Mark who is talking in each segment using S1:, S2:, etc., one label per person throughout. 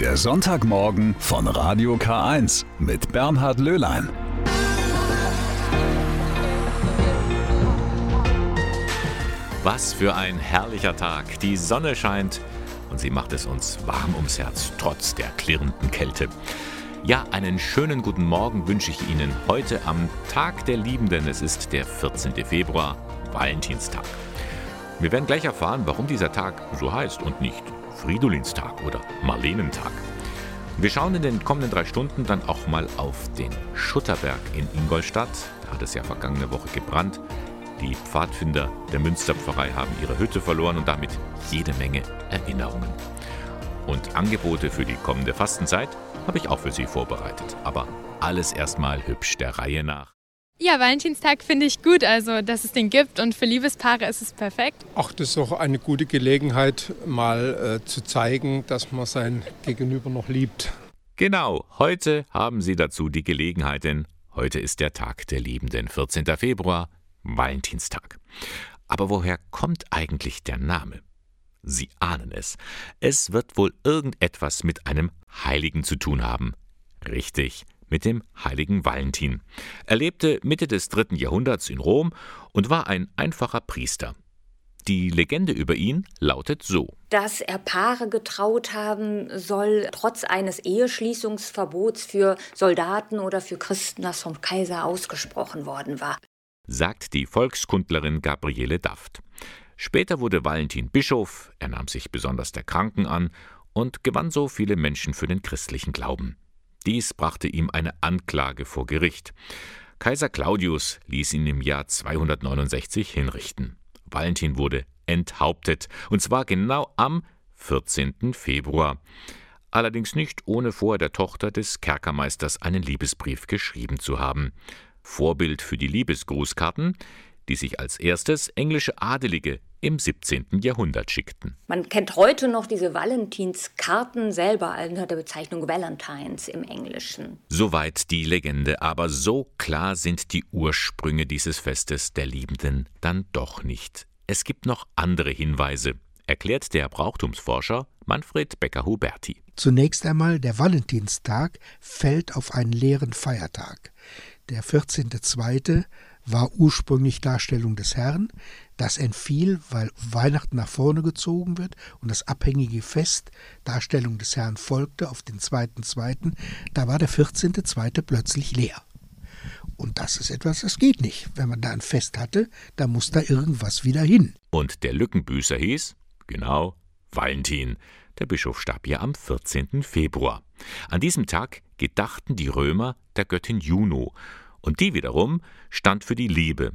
S1: Der Sonntagmorgen von Radio K1 mit Bernhard Löhlein.
S2: Was für ein herrlicher Tag. Die Sonne scheint und sie macht es uns warm ums Herz, trotz der klirrenden Kälte. Ja, einen schönen guten Morgen wünsche ich Ihnen heute am Tag der Liebenden. Es ist der 14. Februar, Valentinstag. Wir werden gleich erfahren, warum dieser Tag so heißt und nicht Fridolinstag oder Marlenentag. Wir schauen in den kommenden drei Stunden dann auch mal auf den Schutterberg in Ingolstadt. Da hat es ja vergangene Woche gebrannt. Die Pfadfinder der Münsterpfarrei haben ihre Hütte verloren und damit jede Menge Erinnerungen. Und Angebote für die kommende Fastenzeit habe ich auch für Sie vorbereitet. Aber alles erstmal hübsch der Reihe nach.
S3: Ja, Valentinstag finde ich gut, also dass es den gibt und für Liebespaare ist es perfekt.
S4: Ach, das ist auch eine gute Gelegenheit, mal äh, zu zeigen, dass man sein Gegenüber noch liebt.
S2: Genau, heute haben Sie dazu die Gelegenheit, denn heute ist der Tag der Liebenden, 14. Februar, Valentinstag. Aber woher kommt eigentlich der Name? Sie ahnen es. Es wird wohl irgendetwas mit einem Heiligen zu tun haben. Richtig, mit dem heiligen Valentin. Er lebte Mitte des dritten Jahrhunderts in Rom und war ein einfacher Priester. Die Legende über ihn lautet so.
S5: Dass er Paare getraut haben soll, trotz eines Eheschließungsverbots für Soldaten oder für Christen, das vom Kaiser ausgesprochen worden war.
S2: Sagt die Volkskundlerin Gabriele Daft. Später wurde Valentin Bischof, er nahm sich besonders der Kranken an und gewann so viele Menschen für den christlichen Glauben. Dies brachte ihm eine Anklage vor Gericht. Kaiser Claudius ließ ihn im Jahr 269 hinrichten. Valentin wurde enthauptet, und zwar genau am 14. Februar. Allerdings nicht ohne vorher der Tochter des Kerkermeisters einen Liebesbrief geschrieben zu haben. Vorbild für die Liebesgrußkarten, die sich als erstes englische Adelige im 17. Jahrhundert schickten.
S5: Man kennt heute noch diese Valentinskarten selber unter der Bezeichnung Valentines im Englischen.
S2: Soweit die Legende, aber so klar sind die Ursprünge dieses Festes der Liebenden dann doch nicht. Es gibt noch andere Hinweise, erklärt der Brauchtumsforscher Manfred Becker-Huberti.
S6: Zunächst einmal, der Valentinstag fällt auf einen leeren Feiertag. Der 14.2 war ursprünglich Darstellung des Herrn. Das entfiel, weil Weihnachten nach vorne gezogen wird und das abhängige Fest Darstellung des Herrn folgte auf den zweiten zweiten. Da war der 14.2. plötzlich leer. Und das ist etwas, das geht nicht. Wenn man da ein Fest hatte, da muss da irgendwas wieder hin.
S2: Und der Lückenbüßer hieß, genau, Valentin. Der Bischof starb ja am 14. Februar. An diesem Tag gedachten die Römer der Göttin Juno und die wiederum stand für die Liebe.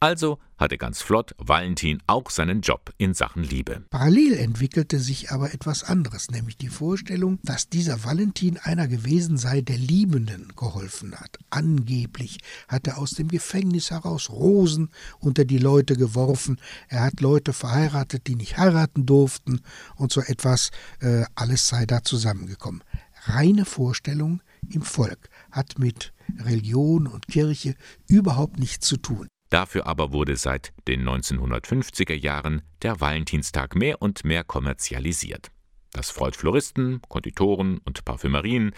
S2: Also hatte ganz flott Valentin auch seinen Job in Sachen Liebe.
S6: Parallel entwickelte sich aber etwas anderes, nämlich die Vorstellung, dass dieser Valentin einer gewesen sei, der Liebenden geholfen hat. Angeblich hat er aus dem Gefängnis heraus Rosen unter die Leute geworfen, er hat Leute verheiratet, die nicht heiraten durften und so etwas, äh, alles sei da zusammengekommen. Reine Vorstellung im Volk hat mit Religion und Kirche überhaupt nichts zu tun.
S2: Dafür aber wurde seit den 1950er Jahren der Valentinstag mehr und mehr kommerzialisiert. Das freut Floristen, Konditoren und Parfümerien,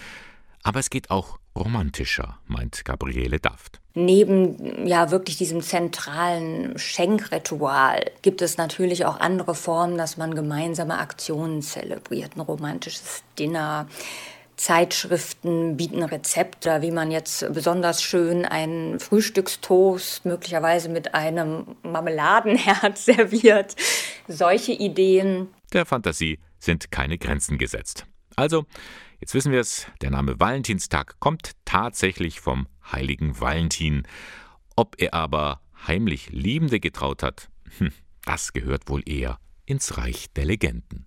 S2: aber es geht auch romantischer, meint Gabriele Daft.
S5: Neben ja wirklich diesem zentralen Schenkritual gibt es natürlich auch andere Formen, dass man gemeinsame Aktionen zelebriert, ein romantisches Dinner, Zeitschriften bieten Rezepte, wie man jetzt besonders schön einen Frühstückstoast möglicherweise mit einem Marmeladenherz serviert. Solche Ideen.
S2: Der Fantasie sind keine Grenzen gesetzt. Also, jetzt wissen wir es, der Name Valentinstag kommt tatsächlich vom heiligen Valentin. Ob er aber heimlich Liebende getraut hat, hm, das gehört wohl eher ins Reich der Legenden.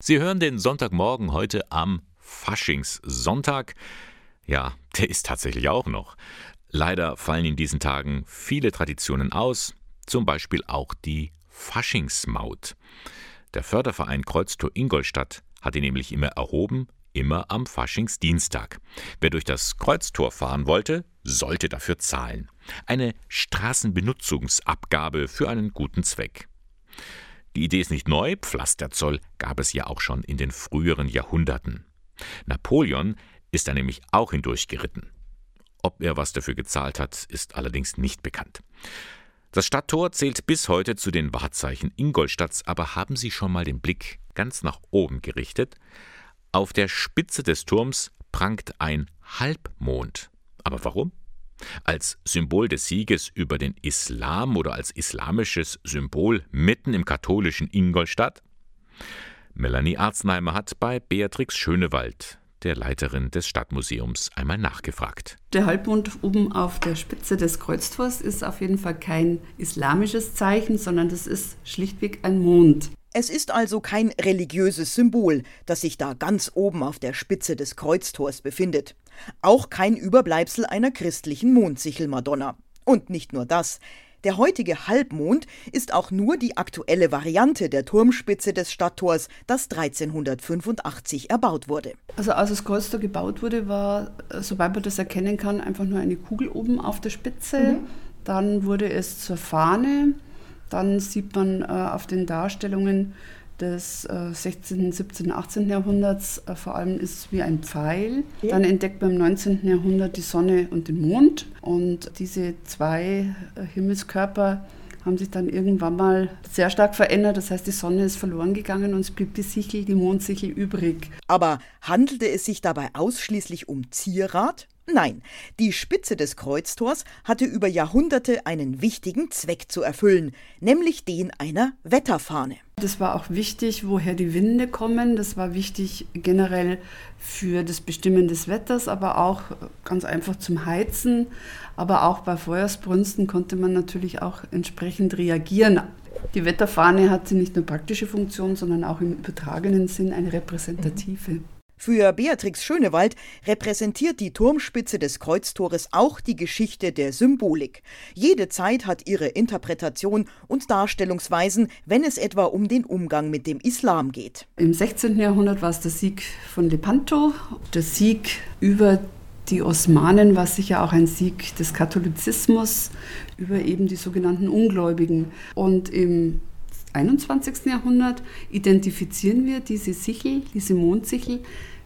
S2: Sie hören den Sonntagmorgen heute am Faschingssonntag. Ja, der ist tatsächlich auch noch. Leider fallen in diesen Tagen viele Traditionen aus, zum Beispiel auch die Faschingsmaut. Der Förderverein Kreuztor Ingolstadt hat ihn nämlich immer erhoben, immer am Faschingsdienstag. Wer durch das Kreuztor fahren wollte, sollte dafür zahlen. Eine Straßenbenutzungsabgabe für einen guten Zweck. Die Idee ist nicht neu, Pflasterzoll gab es ja auch schon in den früheren Jahrhunderten. Napoleon ist da nämlich auch hindurchgeritten. Ob er was dafür gezahlt hat, ist allerdings nicht bekannt. Das Stadttor zählt bis heute zu den Wahrzeichen Ingolstadts, aber haben Sie schon mal den Blick ganz nach oben gerichtet? Auf der Spitze des Turms prangt ein Halbmond. Aber warum? Als Symbol des Sieges über den Islam oder als islamisches Symbol mitten im katholischen Ingolstadt? Melanie Arznheimer hat bei Beatrix Schönewald, der Leiterin des Stadtmuseums, einmal nachgefragt.
S7: Der Halbmond oben auf der Spitze des Kreuztors ist auf jeden Fall kein islamisches Zeichen, sondern das ist schlichtweg ein Mond.
S8: Es ist also kein religiöses Symbol, das sich da ganz oben auf der Spitze des Kreuztors befindet. Auch kein Überbleibsel einer christlichen Mondsichelmadonna. Und nicht nur das. Der heutige Halbmond ist auch nur die aktuelle Variante der Turmspitze des Stadttors, das 1385 erbaut wurde.
S7: Also als das Kreuztor gebaut wurde, war, soweit man das erkennen kann, einfach nur eine Kugel oben auf der Spitze. Mhm. Dann wurde es zur Fahne. Dann sieht man äh, auf den Darstellungen des äh, 16., 17., 18. Jahrhunderts äh, vor allem ist es wie ein Pfeil. Dann entdeckt man im 19. Jahrhundert die Sonne und den Mond. Und diese zwei äh, Himmelskörper haben sich dann irgendwann mal sehr stark verändert. Das heißt, die Sonne ist verloren gegangen und es blieb die Sichel, die Mondsichel übrig.
S8: Aber handelte es sich dabei ausschließlich um Zierat? Nein, die Spitze des Kreuztors hatte über Jahrhunderte einen wichtigen Zweck zu erfüllen, nämlich den einer Wetterfahne.
S7: Das war auch wichtig, woher die Winde kommen. Das war wichtig generell für das Bestimmen des Wetters, aber auch ganz einfach zum Heizen. Aber auch bei Feuersbrünsten konnte man natürlich auch entsprechend reagieren. Die Wetterfahne hatte nicht nur praktische Funktion, sondern auch im übertragenen Sinn eine repräsentative.
S8: Für Beatrix Schönewald repräsentiert die Turmspitze des Kreuztores auch die Geschichte der Symbolik. Jede Zeit hat ihre Interpretation und Darstellungsweisen, wenn es etwa um den Umgang mit dem Islam geht.
S7: Im 16. Jahrhundert war es der Sieg von Lepanto, der Sieg über die Osmanen war sicher auch ein Sieg des Katholizismus über eben die sogenannten Ungläubigen. Und im 21. Jahrhundert identifizieren wir diese Sichel, diese Mondsichel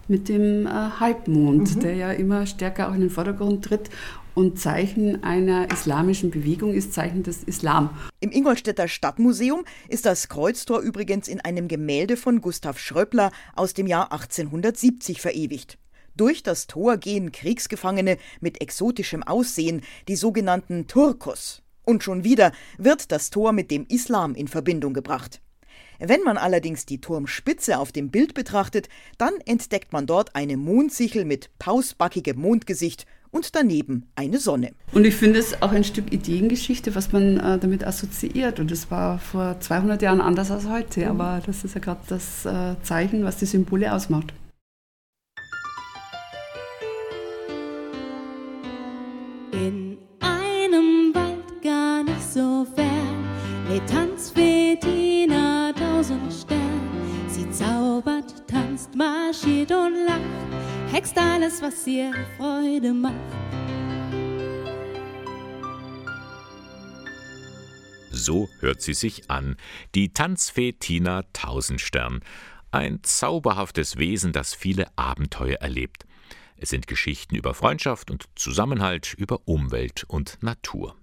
S7: mit dem äh, Halbmond, mhm. der ja immer stärker auch in den Vordergrund tritt und Zeichen einer islamischen Bewegung ist, Zeichen des Islam.
S8: Im Ingolstädter Stadtmuseum ist das Kreuztor übrigens in einem Gemälde von Gustav Schröppler aus dem Jahr 1870 verewigt. Durch das Tor gehen Kriegsgefangene mit exotischem Aussehen, die sogenannten Turkos. Und schon wieder wird das Tor mit dem Islam in Verbindung gebracht. Wenn man allerdings die Turmspitze auf dem Bild betrachtet, dann entdeckt man dort eine Mondsichel mit pausbackigem Mondgesicht und daneben eine Sonne.
S7: Und ich finde es auch ein Stück Ideengeschichte, was man äh, damit assoziiert. Und es war vor 200 Jahren anders als heute, mhm. aber das ist ja gerade das äh, Zeichen, was die Symbole ausmacht.
S9: So fern, lebt Tanzfetina tausend Stern. Sie zaubert, tanzt, marschiert und lacht, hext alles, was ihr Freude macht.
S2: So hört sie sich an, die Tanzfee Tina Tausendstern. Ein zauberhaftes Wesen, das viele Abenteuer erlebt. Es sind Geschichten über Freundschaft und Zusammenhalt, über Umwelt und Natur.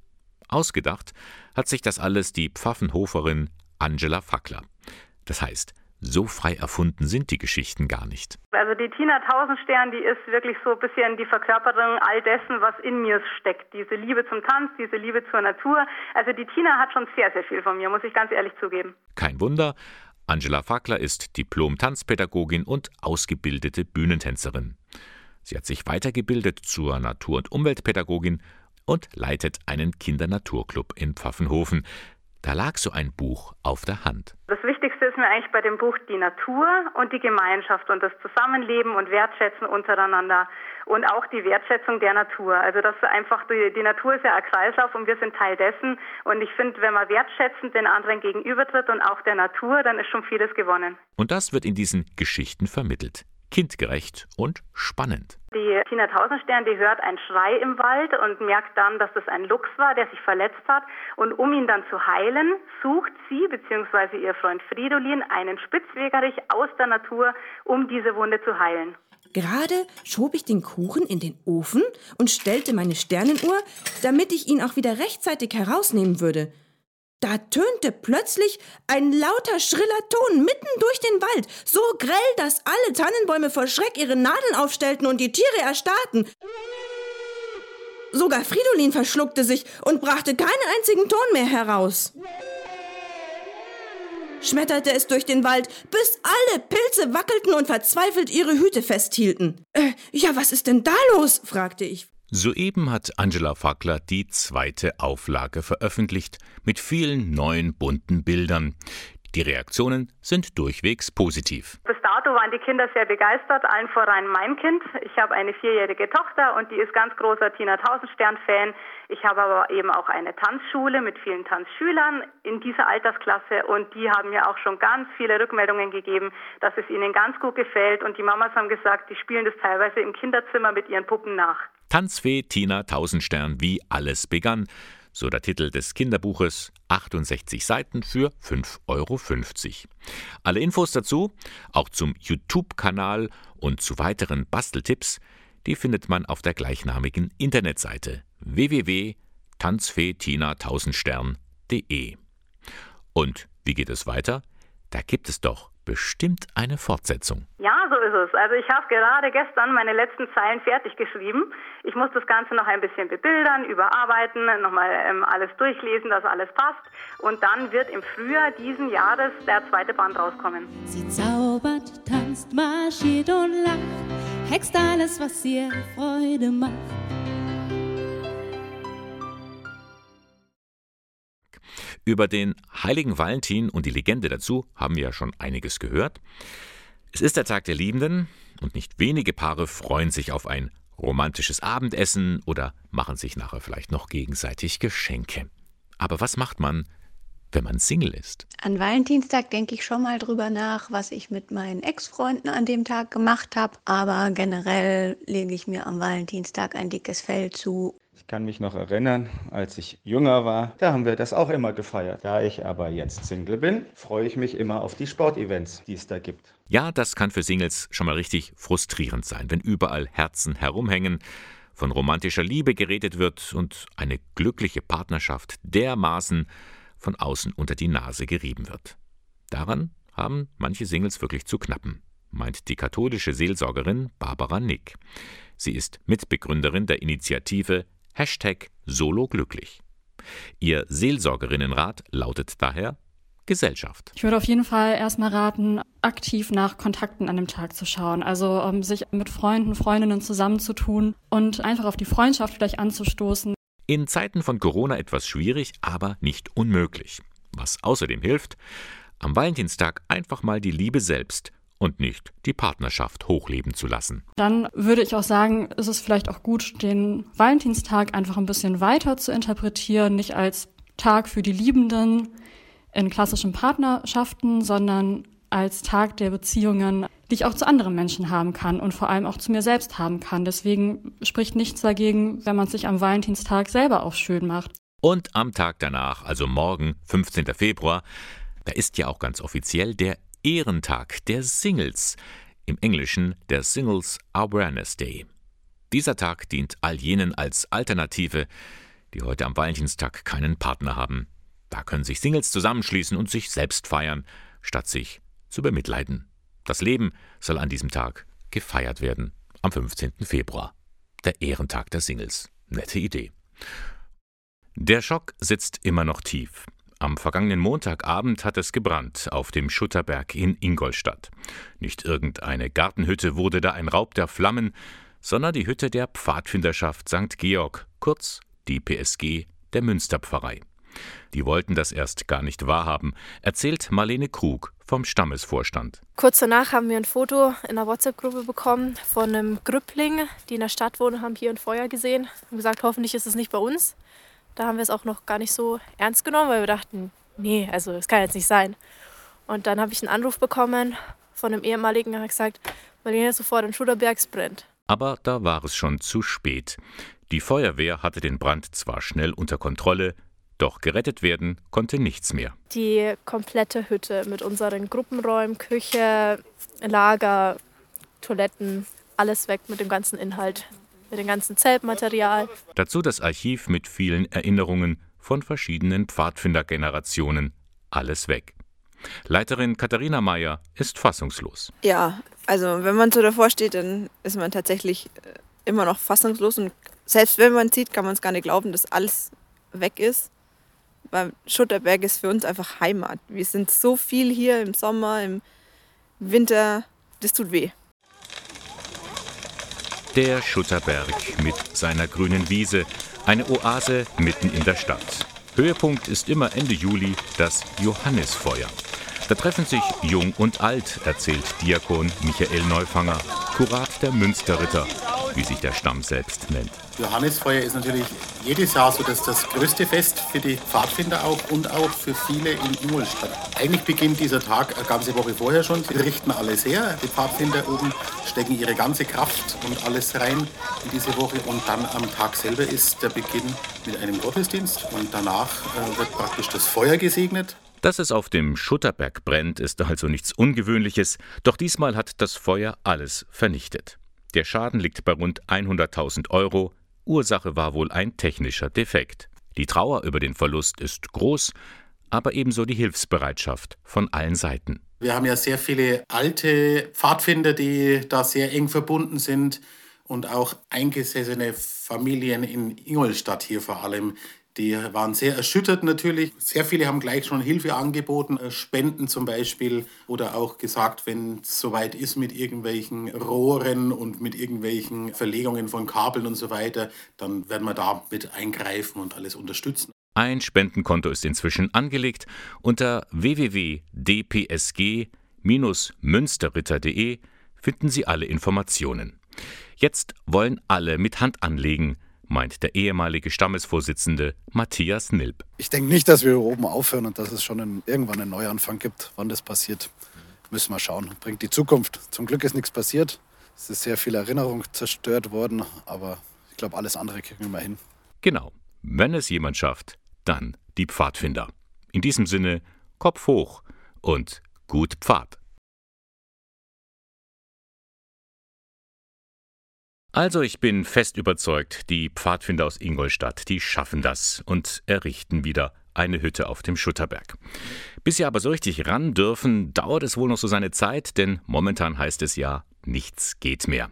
S2: Ausgedacht hat sich das alles die Pfaffenhoferin Angela Fackler. Das heißt, so frei erfunden sind die Geschichten gar nicht.
S10: Also die Tina Tausendstern, die ist wirklich so ein bisschen die Verkörperung all dessen, was in mir steckt. Diese Liebe zum Tanz, diese Liebe zur Natur. Also die Tina hat schon sehr, sehr viel von mir, muss ich ganz ehrlich zugeben.
S2: Kein Wunder, Angela Fackler ist Diplom-Tanzpädagogin und ausgebildete Bühnentänzerin. Sie hat sich weitergebildet zur Natur- und Umweltpädagogin und leitet einen Kindernaturclub in Pfaffenhofen. Da lag so ein Buch auf der Hand.
S10: Das Wichtigste ist mir eigentlich bei dem Buch die Natur und die Gemeinschaft und das Zusammenleben und Wertschätzen untereinander und auch die Wertschätzung der Natur. Also das einfach die, die Natur ist ja ein Kreislauf und wir sind Teil dessen und ich finde, wenn man wertschätzend den anderen gegenübertritt und auch der Natur, dann ist schon vieles gewonnen.
S2: Und das wird in diesen Geschichten vermittelt kindgerecht und spannend.
S10: Die Tina Tausendstern, die hört einen Schrei im Wald und merkt dann, dass es ein Luchs war, der sich verletzt hat. Und um ihn dann zu heilen, sucht sie bzw. ihr Freund Fridolin einen Spitzwegerich aus der Natur, um diese Wunde zu heilen.
S11: Gerade schob ich den Kuchen in den Ofen und stellte meine Sternenuhr, damit ich ihn auch wieder rechtzeitig herausnehmen würde. Da tönte plötzlich ein lauter, schriller Ton mitten durch den Wald, so grell, dass alle Tannenbäume vor Schreck ihre Nadeln aufstellten und die Tiere erstarrten. Sogar Fridolin verschluckte sich und brachte keinen einzigen Ton mehr heraus. Schmetterte es durch den Wald, bis alle Pilze wackelten und verzweifelt ihre Hüte festhielten. Äh, ja, was ist denn da los? fragte ich.
S2: Soeben hat Angela Fackler die zweite Auflage veröffentlicht mit vielen neuen bunten Bildern. Die Reaktionen sind durchwegs positiv.
S10: Bis dato waren die Kinder sehr begeistert, allen voran mein Kind. Ich habe eine vierjährige Tochter und die ist ganz großer Tina Tausendstern-Fan. Ich habe aber eben auch eine Tanzschule mit vielen Tanzschülern in dieser Altersklasse und die haben mir auch schon ganz viele Rückmeldungen gegeben, dass es ihnen ganz gut gefällt und die Mamas haben gesagt, die spielen das teilweise im Kinderzimmer mit ihren Puppen nach.
S2: Tanzfee Tina Tausendstern, wie alles begann so der Titel des Kinderbuches, 68 Seiten für 5,50 Euro. Alle Infos dazu, auch zum YouTube-Kanal und zu weiteren Basteltipps, die findet man auf der gleichnamigen Internetseite www.tanzfeetina1000stern.de. Und wie geht es weiter? Da gibt es doch bestimmt eine Fortsetzung.
S10: Ja, so ist es. Also ich habe gerade gestern meine letzten Zeilen fertig geschrieben. Ich muss das Ganze noch ein bisschen bebildern, überarbeiten, nochmal ähm, alles durchlesen, dass alles passt. Und dann wird im Frühjahr diesen Jahres der zweite Band rauskommen.
S9: Sie zaubert, tanzt, marschiert und lacht, hext alles, was ihr Freude macht.
S2: Über den heiligen Valentin und die Legende dazu haben wir ja schon einiges gehört. Es ist der Tag der Liebenden und nicht wenige Paare freuen sich auf ein romantisches Abendessen oder machen sich nachher vielleicht noch gegenseitig Geschenke. Aber was macht man, wenn man Single ist?
S12: An Valentinstag denke ich schon mal drüber nach, was ich mit meinen Ex-Freunden an dem Tag gemacht habe. Aber generell lege ich mir am Valentinstag ein dickes Fell zu
S13: ich kann mich noch erinnern, als ich jünger war, da haben wir das auch immer gefeiert. Da ich aber jetzt Single bin, freue ich mich immer auf die Sportevents, die es da gibt.
S2: Ja, das kann für Singles schon mal richtig frustrierend sein, wenn überall Herzen herumhängen, von romantischer Liebe geredet wird und eine glückliche Partnerschaft dermaßen von außen unter die Nase gerieben wird. Daran haben manche Singles wirklich zu knappen, meint die katholische Seelsorgerin Barbara Nick. Sie ist Mitbegründerin der Initiative Hashtag sologlücklich. Ihr Seelsorgerinnenrat lautet daher Gesellschaft.
S14: Ich würde auf jeden Fall erstmal raten, aktiv nach Kontakten an dem Tag zu schauen. Also um, sich mit Freunden, Freundinnen zusammenzutun und einfach auf die Freundschaft vielleicht anzustoßen.
S2: In Zeiten von Corona etwas schwierig, aber nicht unmöglich. Was außerdem hilft, am Valentinstag einfach mal die Liebe selbst und nicht die Partnerschaft hochleben zu lassen.
S14: Dann würde ich auch sagen, ist es vielleicht auch gut, den Valentinstag einfach ein bisschen weiter zu interpretieren, nicht als Tag für die Liebenden in klassischen Partnerschaften, sondern als Tag der Beziehungen, die ich auch zu anderen Menschen haben kann und vor allem auch zu mir selbst haben kann. Deswegen spricht nichts dagegen, wenn man sich am Valentinstag selber auch schön macht.
S2: Und am Tag danach, also morgen, 15. Februar, da ist ja auch ganz offiziell der Ehrentag der Singles, im Englischen der Singles Awareness Day. Dieser Tag dient all jenen als Alternative, die heute am Valentinstag keinen Partner haben. Da können sich Singles zusammenschließen und sich selbst feiern, statt sich zu bemitleiden. Das Leben soll an diesem Tag gefeiert werden, am 15. Februar. Der Ehrentag der Singles. Nette Idee. Der Schock sitzt immer noch tief. Am vergangenen Montagabend hat es gebrannt auf dem Schutterberg in Ingolstadt. Nicht irgendeine Gartenhütte wurde da ein Raub der Flammen, sondern die Hütte der Pfadfinderschaft St. Georg, kurz die PSG der Münsterpfarrei. Die wollten das erst gar nicht wahrhaben, erzählt Marlene Krug vom Stammesvorstand.
S15: Kurz danach haben wir ein Foto in einer WhatsApp-Gruppe bekommen von einem Grüppling, die in der Stadt wohnen, haben hier ein Feuer gesehen und gesagt, hoffentlich ist es nicht bei uns. Da haben wir es auch noch gar nicht so ernst genommen, weil wir dachten, nee, also es kann jetzt nicht sein. Und dann habe ich einen Anruf bekommen von einem ehemaligen, der hat gesagt, Marlene, sofort in Schuderbergs brennt.
S2: Aber da war es schon zu spät. Die Feuerwehr hatte den Brand zwar schnell unter Kontrolle, doch gerettet werden konnte nichts mehr.
S15: Die komplette Hütte mit unseren Gruppenräumen, Küche, Lager, Toiletten, alles weg mit dem ganzen Inhalt, mit dem ganzen Zeltmaterial.
S2: Dazu das Archiv mit vielen Erinnerungen von verschiedenen Pfadfindergenerationen. Alles weg. Leiterin Katharina Meyer ist fassungslos.
S16: Ja, also wenn man so davor steht, dann ist man tatsächlich äh, immer noch fassungslos und selbst wenn man sieht, kann man es gar nicht glauben, dass alles weg ist. Weil Schutterberg ist für uns einfach Heimat. Wir sind so viel hier im Sommer, im Winter, das tut weh.
S2: Der Schutterberg mit seiner grünen Wiese, eine Oase mitten in der Stadt. Höhepunkt ist immer Ende Juli das Johannisfeuer. Da treffen sich Jung und Alt, erzählt Diakon Michael Neufanger, Kurat der Münsterritter, wie sich der Stamm selbst nennt.
S17: Johannisfeuer ist natürlich jedes Jahr so das, das größte Fest für die Pfadfinder auch und auch für viele in Ingolstadt. Eigentlich beginnt dieser Tag eine ganze Woche vorher schon. Sie richten alles her. Die Pfadfinder oben stecken ihre ganze Kraft und alles rein in diese Woche. Und dann am Tag selber ist der Beginn mit einem Gottesdienst. Und danach äh, wird praktisch das Feuer gesegnet.
S2: Dass es auf dem Schutterberg brennt, ist also nichts Ungewöhnliches, doch diesmal hat das Feuer alles vernichtet. Der Schaden liegt bei rund 100.000 Euro, Ursache war wohl ein technischer Defekt. Die Trauer über den Verlust ist groß, aber ebenso die Hilfsbereitschaft von allen Seiten.
S17: Wir haben ja sehr viele alte Pfadfinder, die da sehr eng verbunden sind und auch eingesessene Familien in Ingolstadt hier vor allem, die waren sehr erschüttert natürlich. Sehr viele haben gleich schon Hilfe angeboten, äh, Spenden zum Beispiel oder auch gesagt, wenn es soweit ist mit irgendwelchen Rohren und mit irgendwelchen Verlegungen von Kabeln und so weiter, dann werden wir da mit eingreifen und alles unterstützen.
S2: Ein Spendenkonto ist inzwischen angelegt. Unter www.dpsg-münsterritter.de finden Sie alle Informationen. Jetzt wollen alle mit Hand anlegen meint der ehemalige Stammesvorsitzende Matthias Nilp.
S18: Ich denke nicht, dass wir hier oben aufhören und dass es schon einen, irgendwann einen Neuanfang gibt. Wann das passiert, müssen wir schauen. Bringt die Zukunft. Zum Glück ist nichts passiert. Es ist sehr viel Erinnerung zerstört worden, aber ich glaube, alles andere kriegen wir hin.
S2: Genau. Wenn es jemand schafft, dann die Pfadfinder. In diesem Sinne, Kopf hoch und gut Pfad. Also ich bin fest überzeugt, die Pfadfinder aus Ingolstadt, die schaffen das und errichten wieder eine Hütte auf dem Schutterberg. Bis sie aber so richtig ran dürfen, dauert es wohl noch so seine Zeit, denn momentan heißt es ja, nichts geht mehr.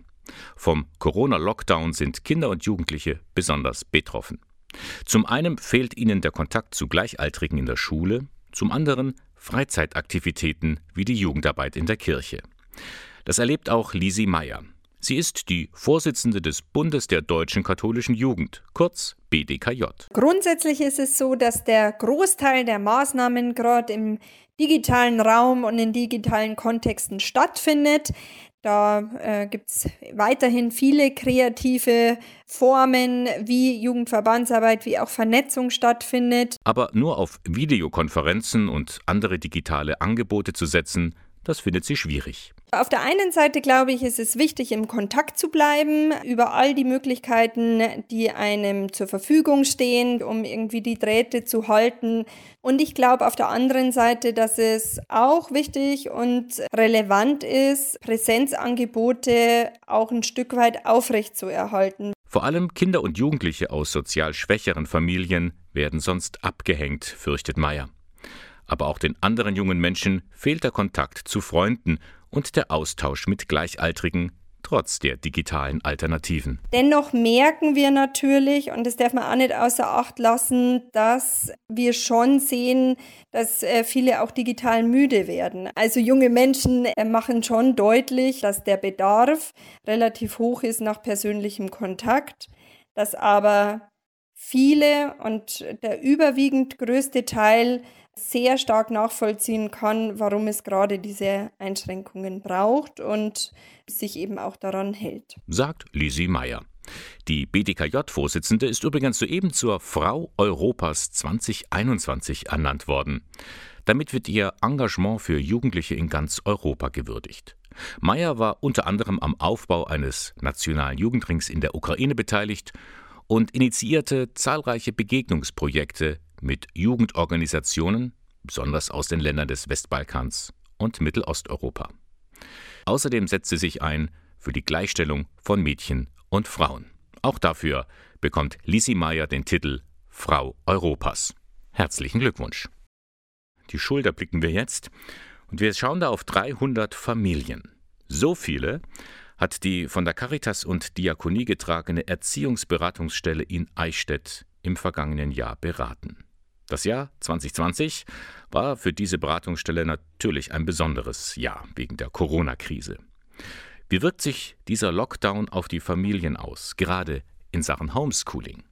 S2: Vom Corona-Lockdown sind Kinder und Jugendliche besonders betroffen. Zum einen fehlt ihnen der Kontakt zu Gleichaltrigen in der Schule, zum anderen Freizeitaktivitäten wie die Jugendarbeit in der Kirche. Das erlebt auch Lisi Meyer. Sie ist die Vorsitzende des Bundes der deutschen katholischen Jugend, kurz BDKJ.
S19: Grundsätzlich ist es so, dass der Großteil der Maßnahmen gerade im digitalen Raum und in digitalen Kontexten stattfindet. Da äh, gibt es weiterhin viele kreative Formen, wie Jugendverbandsarbeit, wie auch Vernetzung stattfindet.
S2: Aber nur auf Videokonferenzen und andere digitale Angebote zu setzen, das findet sie schwierig.
S19: Auf der einen Seite glaube ich, ist es wichtig, im Kontakt zu bleiben über all die Möglichkeiten, die einem zur Verfügung stehen, um irgendwie die Drähte zu halten. Und ich glaube auf der anderen Seite, dass es auch wichtig und relevant ist, Präsenzangebote auch ein Stück weit aufrechtzuerhalten.
S2: Vor allem Kinder und Jugendliche aus sozial schwächeren Familien werden sonst abgehängt, fürchtet Meyer. Aber auch den anderen jungen Menschen fehlt der Kontakt zu Freunden und der Austausch mit Gleichaltrigen trotz der digitalen Alternativen.
S19: Dennoch merken wir natürlich, und das darf man auch nicht außer Acht lassen, dass wir schon sehen, dass äh, viele auch digital müde werden. Also junge Menschen äh, machen schon deutlich, dass der Bedarf relativ hoch ist nach persönlichem Kontakt, dass aber viele und der überwiegend größte Teil sehr stark nachvollziehen kann, warum es gerade diese Einschränkungen braucht und sich eben auch daran hält.
S2: Sagt Lisi Meyer. Die BDKJ-Vorsitzende ist übrigens soeben zur Frau Europas 2021 ernannt worden. Damit wird ihr Engagement für Jugendliche in ganz Europa gewürdigt. Meyer war unter anderem am Aufbau eines nationalen Jugendrings in der Ukraine beteiligt und initiierte zahlreiche Begegnungsprojekte mit Jugendorganisationen, besonders aus den Ländern des Westbalkans und Mittelosteuropa. Außerdem setzt sie sich ein für die Gleichstellung von Mädchen und Frauen. Auch dafür bekommt Lisi Meyer den Titel Frau Europas. Herzlichen Glückwunsch. Die Schulter blicken wir jetzt und wir schauen da auf 300 Familien. So viele hat die von der Caritas und Diakonie getragene Erziehungsberatungsstelle in Eichstätt im vergangenen Jahr beraten. Das Jahr 2020 war für diese Beratungsstelle natürlich ein besonderes Jahr wegen der Corona-Krise. Wie wirkt sich dieser Lockdown auf die Familien aus, gerade in Sachen Homeschooling?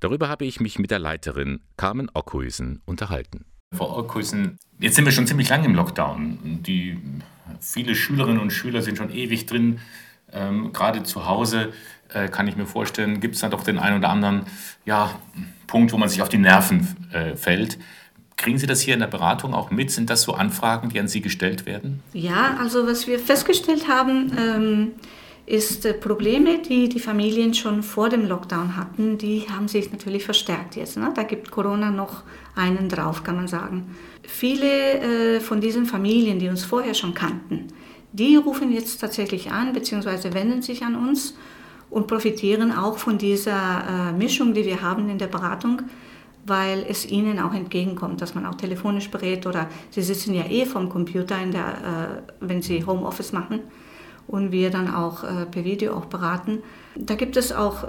S2: Darüber habe ich mich mit der Leiterin Carmen Ockhuysen unterhalten.
S20: Frau Ockhuysen, jetzt sind wir schon ziemlich lange im Lockdown. Die, viele Schülerinnen und Schüler sind schon ewig drin. Ähm, gerade zu Hause äh, kann ich mir vorstellen, gibt es da doch den einen oder anderen ja, Punkt, wo man sich auf die Nerven äh, fällt. Kriegen Sie das hier in der Beratung auch mit? Sind das so Anfragen, die an Sie gestellt werden?
S21: Ja, also was wir festgestellt haben, ähm, ist äh, Probleme, die die Familien schon vor dem Lockdown hatten, die haben sich natürlich verstärkt jetzt. Ne? Da gibt Corona noch einen drauf, kann man sagen. Viele äh, von diesen Familien, die uns vorher schon kannten, die rufen jetzt tatsächlich an bzw. wenden sich an uns und profitieren auch von dieser äh, Mischung, die wir haben in der Beratung, weil es ihnen auch entgegenkommt, dass man auch telefonisch berät oder sie sitzen ja eh vom Computer, der, äh, wenn sie Homeoffice machen und wir dann auch äh, per Video auch beraten. Da gibt es auch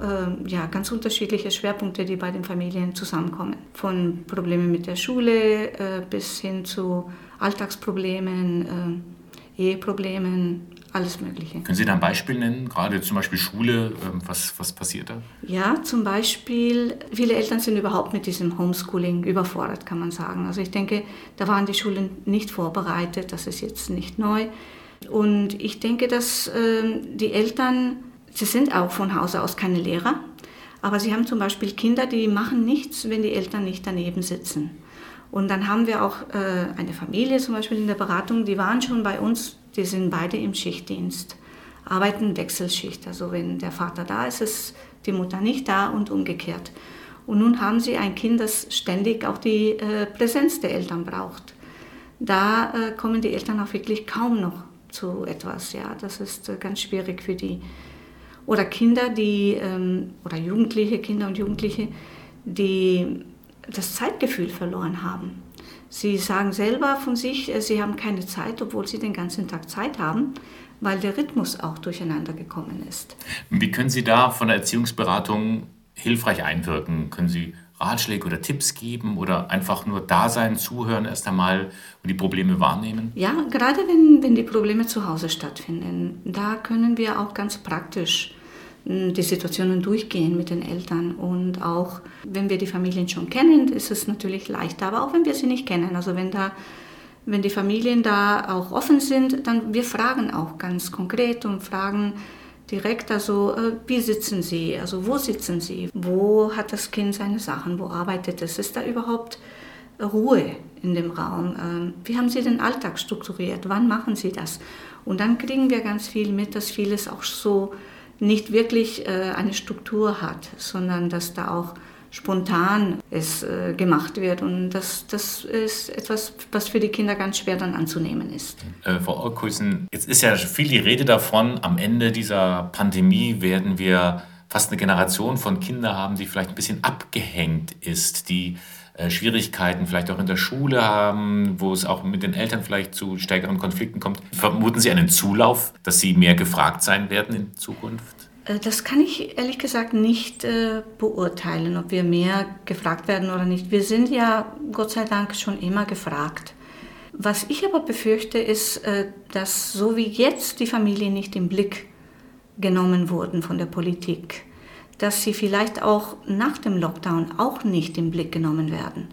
S21: ja, ganz unterschiedliche Schwerpunkte, die bei den Familien zusammenkommen. Von Problemen mit der Schule bis hin zu Alltagsproblemen, Eheproblemen, alles Mögliche.
S20: Können Sie da ein Beispiel nennen, gerade zum Beispiel Schule, ähm, was, was passiert da?
S21: Ja, zum Beispiel, viele Eltern sind überhaupt mit diesem Homeschooling überfordert, kann man sagen. Also ich denke, da waren die Schulen nicht vorbereitet, das ist jetzt nicht neu. Und ich denke, dass äh, die Eltern, sie sind auch von Hause aus keine Lehrer, aber sie haben zum Beispiel Kinder, die machen nichts, wenn die Eltern nicht daneben sitzen. Und dann haben wir auch äh, eine Familie zum Beispiel in der Beratung, die waren schon bei uns die sind beide im Schichtdienst, arbeiten Wechselschicht. Also wenn der Vater da ist, ist die Mutter nicht da und umgekehrt. Und nun haben sie ein Kind, das ständig auch die äh, Präsenz der Eltern braucht. Da äh, kommen die Eltern auch wirklich kaum noch zu etwas. Ja, das ist äh, ganz schwierig für die. Oder Kinder, die ähm, oder Jugendliche, Kinder und Jugendliche, die das Zeitgefühl verloren haben. Sie sagen selber von sich, äh, sie haben keine Zeit, obwohl sie den ganzen Tag Zeit haben, weil der Rhythmus auch durcheinander gekommen ist.
S20: Wie können Sie da von der Erziehungsberatung hilfreich einwirken? Können Sie Ratschläge oder Tipps geben oder einfach nur da sein, zuhören erst einmal und die Probleme wahrnehmen?
S21: Ja, gerade wenn, wenn die Probleme zu Hause stattfinden, da können wir auch ganz praktisch die Situationen durchgehen mit den Eltern. Und auch wenn wir die Familien schon kennen, ist es natürlich leichter, aber auch wenn wir sie nicht kennen. Also wenn da wenn die Familien da auch offen sind, dann wir fragen auch ganz konkret und fragen direkt, also äh, wie sitzen Sie, also wo sitzen Sie, wo hat das Kind seine Sachen, wo arbeitet es, ist da überhaupt Ruhe in dem Raum, ähm, wie haben Sie den Alltag strukturiert, wann machen Sie das? Und dann kriegen wir ganz viel mit, dass vieles auch so nicht wirklich äh, eine Struktur hat, sondern dass da auch spontan es äh, gemacht wird. Und das, das ist etwas, was für die Kinder ganz schwer dann anzunehmen ist.
S20: Äh, Frau Olkuisen, jetzt ist ja viel die Rede davon, am Ende dieser Pandemie werden wir fast eine Generation von Kindern haben, die vielleicht ein bisschen abgehängt ist, die äh, Schwierigkeiten vielleicht auch in der Schule haben, wo es auch mit den Eltern vielleicht zu stärkeren Konflikten kommt. Vermuten Sie einen Zulauf, dass Sie mehr gefragt sein werden in Zukunft?
S21: Äh, das kann ich ehrlich gesagt nicht äh, beurteilen, ob wir mehr gefragt werden oder nicht. Wir sind ja Gott sei Dank schon immer gefragt. Was ich aber befürchte, ist, dass so wie jetzt die Familien nicht im Blick genommen wurden von der Politik, dass sie vielleicht auch nach dem Lockdown auch nicht im Blick genommen werden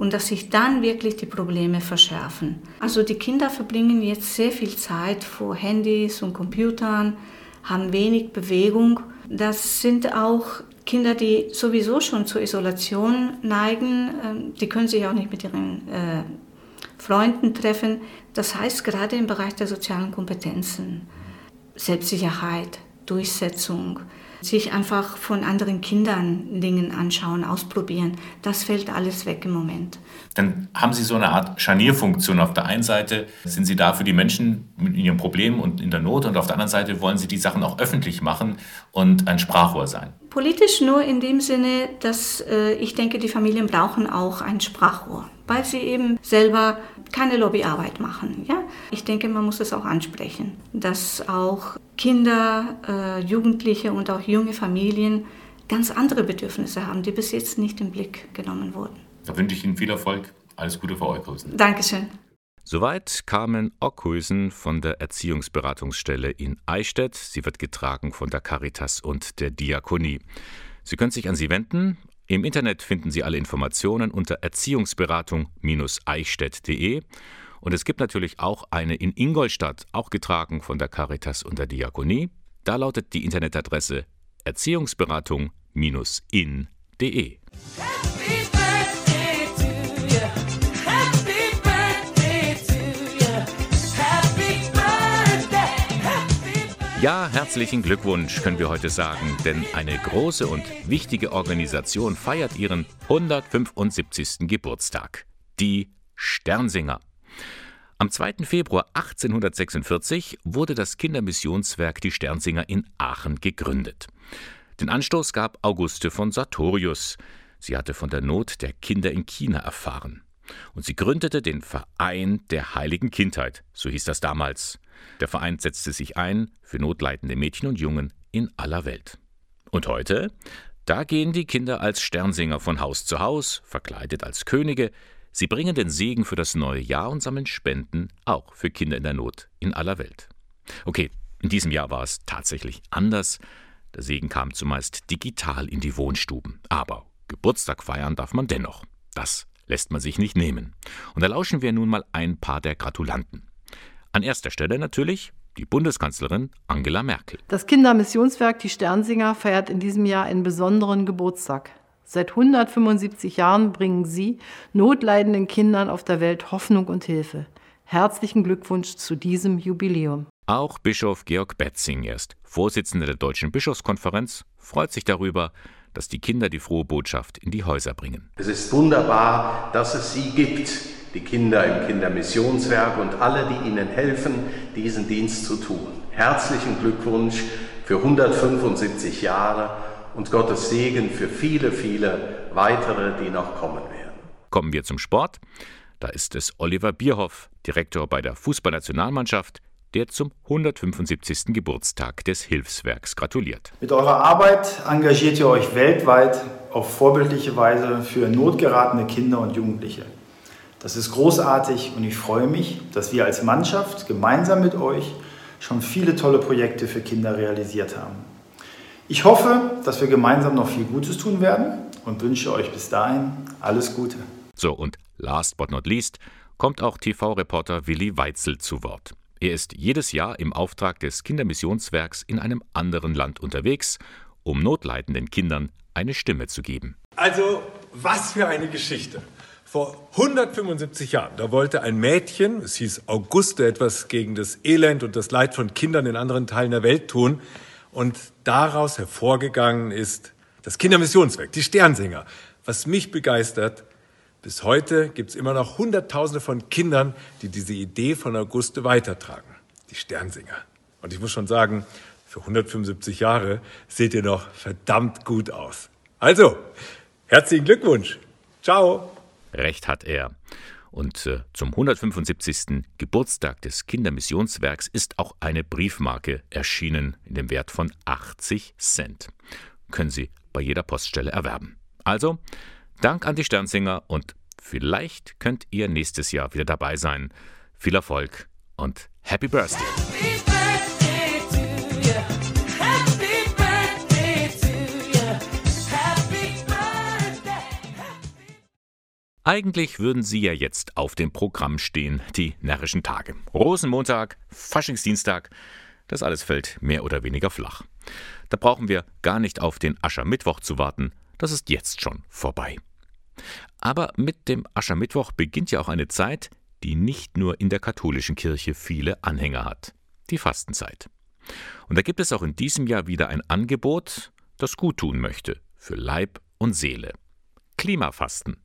S21: und dass sich dann wirklich die Probleme verschärfen. Also die Kinder verbringen jetzt sehr viel Zeit vor Handys und Computern, haben wenig Bewegung. Das sind auch Kinder, die sowieso schon zur Isolation neigen. Ähm, die können sich auch nicht mit ihren äh, Freunden treffen. Das heißt, gerade im Bereich der sozialen Kompetenzen, Selbstsicherheit, Durchsetzung, sich einfach von anderen Kindern Dinge anschauen, ausprobieren. Das fällt alles weg im Moment.
S20: Dann haben Sie so eine Art Scharnierfunktion. Auf der einen Seite sind Sie da für die Menschen mit ihren Problemen und in der Not und auf der anderen Seite wollen Sie die Sachen auch öffentlich machen und ein Sprachrohr sein.
S21: Politisch nur in dem Sinne, dass äh, ich denke, die Familien brauchen auch ein Sprachrohr, weil sie eben selber keine Lobbyarbeit machen. Ja? Ich denke, man muss es auch ansprechen, dass auch Kinder, äh, Jugendliche und auch junge Familien ganz andere Bedürfnisse haben, die bis jetzt nicht im Blick genommen wurden.
S20: Da wünsche ich Ihnen viel Erfolg. Alles Gute, Frau Eukhausen.
S21: Dankeschön.
S2: Soweit Carmen Ockhuysen von der Erziehungsberatungsstelle in Eichstätt. Sie wird getragen von der Caritas und der Diakonie. Sie können sich an sie wenden. Im Internet finden Sie alle Informationen unter erziehungsberatung-eichstätt.de. Und es gibt natürlich auch eine in Ingolstadt, auch getragen von der Caritas und der Diakonie. Da lautet die Internetadresse erziehungsberatung-in.de. Ja, herzlichen Glückwunsch können wir heute sagen, denn eine große und wichtige Organisation feiert ihren 175. Geburtstag. Die Sternsinger. Am 2. Februar 1846 wurde das Kindermissionswerk Die Sternsinger in Aachen gegründet. Den Anstoß gab Auguste von Sartorius. Sie hatte von der Not der Kinder in China erfahren. Und sie gründete den Verein der heiligen Kindheit, so hieß das damals. Der Verein setzte sich ein für notleidende Mädchen und Jungen in aller Welt. Und heute? Da gehen die Kinder als Sternsinger von Haus zu Haus, verkleidet als Könige. Sie bringen den Segen für das neue Jahr und sammeln Spenden, auch für Kinder in der Not in aller Welt. Okay, in diesem Jahr war es tatsächlich anders. Der Segen kam zumeist digital in die Wohnstuben. Aber Geburtstag feiern darf man dennoch. Das lässt man sich nicht nehmen. Und da lauschen wir nun mal ein paar der Gratulanten. An erster Stelle natürlich die Bundeskanzlerin Angela Merkel.
S22: Das Kindermissionswerk Die Sternsinger feiert in diesem Jahr einen besonderen Geburtstag. Seit 175 Jahren bringen Sie notleidenden Kindern auf der Welt Hoffnung und Hilfe. Herzlichen Glückwunsch zu diesem Jubiläum.
S2: Auch Bischof Georg Betzing, erst Vorsitzender der Deutschen Bischofskonferenz, freut sich darüber, dass die Kinder die frohe Botschaft in die Häuser bringen.
S23: Es ist wunderbar, dass es sie gibt die Kinder im Kindermissionswerk und alle, die ihnen helfen, diesen Dienst zu tun. Herzlichen Glückwunsch für 175 Jahre und Gottes Segen für viele, viele weitere, die noch kommen werden.
S2: Kommen wir zum Sport. Da ist es Oliver Bierhoff, Direktor bei der Fußballnationalmannschaft, der zum 175. Geburtstag des Hilfswerks gratuliert.
S24: Mit eurer Arbeit engagiert ihr euch weltweit auf vorbildliche Weise für notgeratene Kinder und Jugendliche. Das ist großartig und ich freue mich, dass wir als Mannschaft gemeinsam mit euch schon viele tolle Projekte für Kinder realisiert haben. Ich hoffe, dass wir gemeinsam noch viel Gutes tun werden und wünsche euch bis dahin alles Gute.
S2: So, und last but not least kommt auch TV-Reporter Willi Weitzel zu Wort. Er ist jedes Jahr im Auftrag des Kindermissionswerks in einem anderen Land unterwegs, um notleidenden Kindern eine Stimme zu geben.
S25: Also, was für eine Geschichte. Vor 175 Jahren, da wollte ein Mädchen, es hieß Auguste, etwas gegen das Elend und das Leid von Kindern in anderen Teilen der Welt tun. Und daraus hervorgegangen ist das Kindermissionswerk, die Sternsinger. Was mich begeistert, bis heute gibt es immer noch Hunderttausende von Kindern, die diese Idee von Auguste weitertragen. Die Sternsinger. Und ich muss schon sagen, für 175 Jahre seht ihr noch verdammt gut aus. Also, herzlichen Glückwunsch. Ciao.
S2: Recht hat er. Und äh, zum 175. Geburtstag des Kindermissionswerks ist auch eine Briefmarke erschienen in dem Wert von 80 Cent. Können Sie bei jeder Poststelle erwerben. Also, Dank an die Sternsinger und vielleicht könnt ihr nächstes Jahr wieder dabei sein. Viel Erfolg und Happy Birthday! Eigentlich würden sie ja jetzt auf dem Programm stehen, die närrischen Tage. Rosenmontag, Faschingsdienstag, das alles fällt mehr oder weniger flach. Da brauchen wir gar nicht auf den Aschermittwoch zu warten, das ist jetzt schon vorbei. Aber mit dem Aschermittwoch beginnt ja auch eine Zeit, die nicht nur in der katholischen Kirche viele Anhänger hat. Die Fastenzeit. Und da gibt es auch in diesem Jahr wieder ein Angebot, das gut tun möchte, für Leib und Seele. Klimafasten.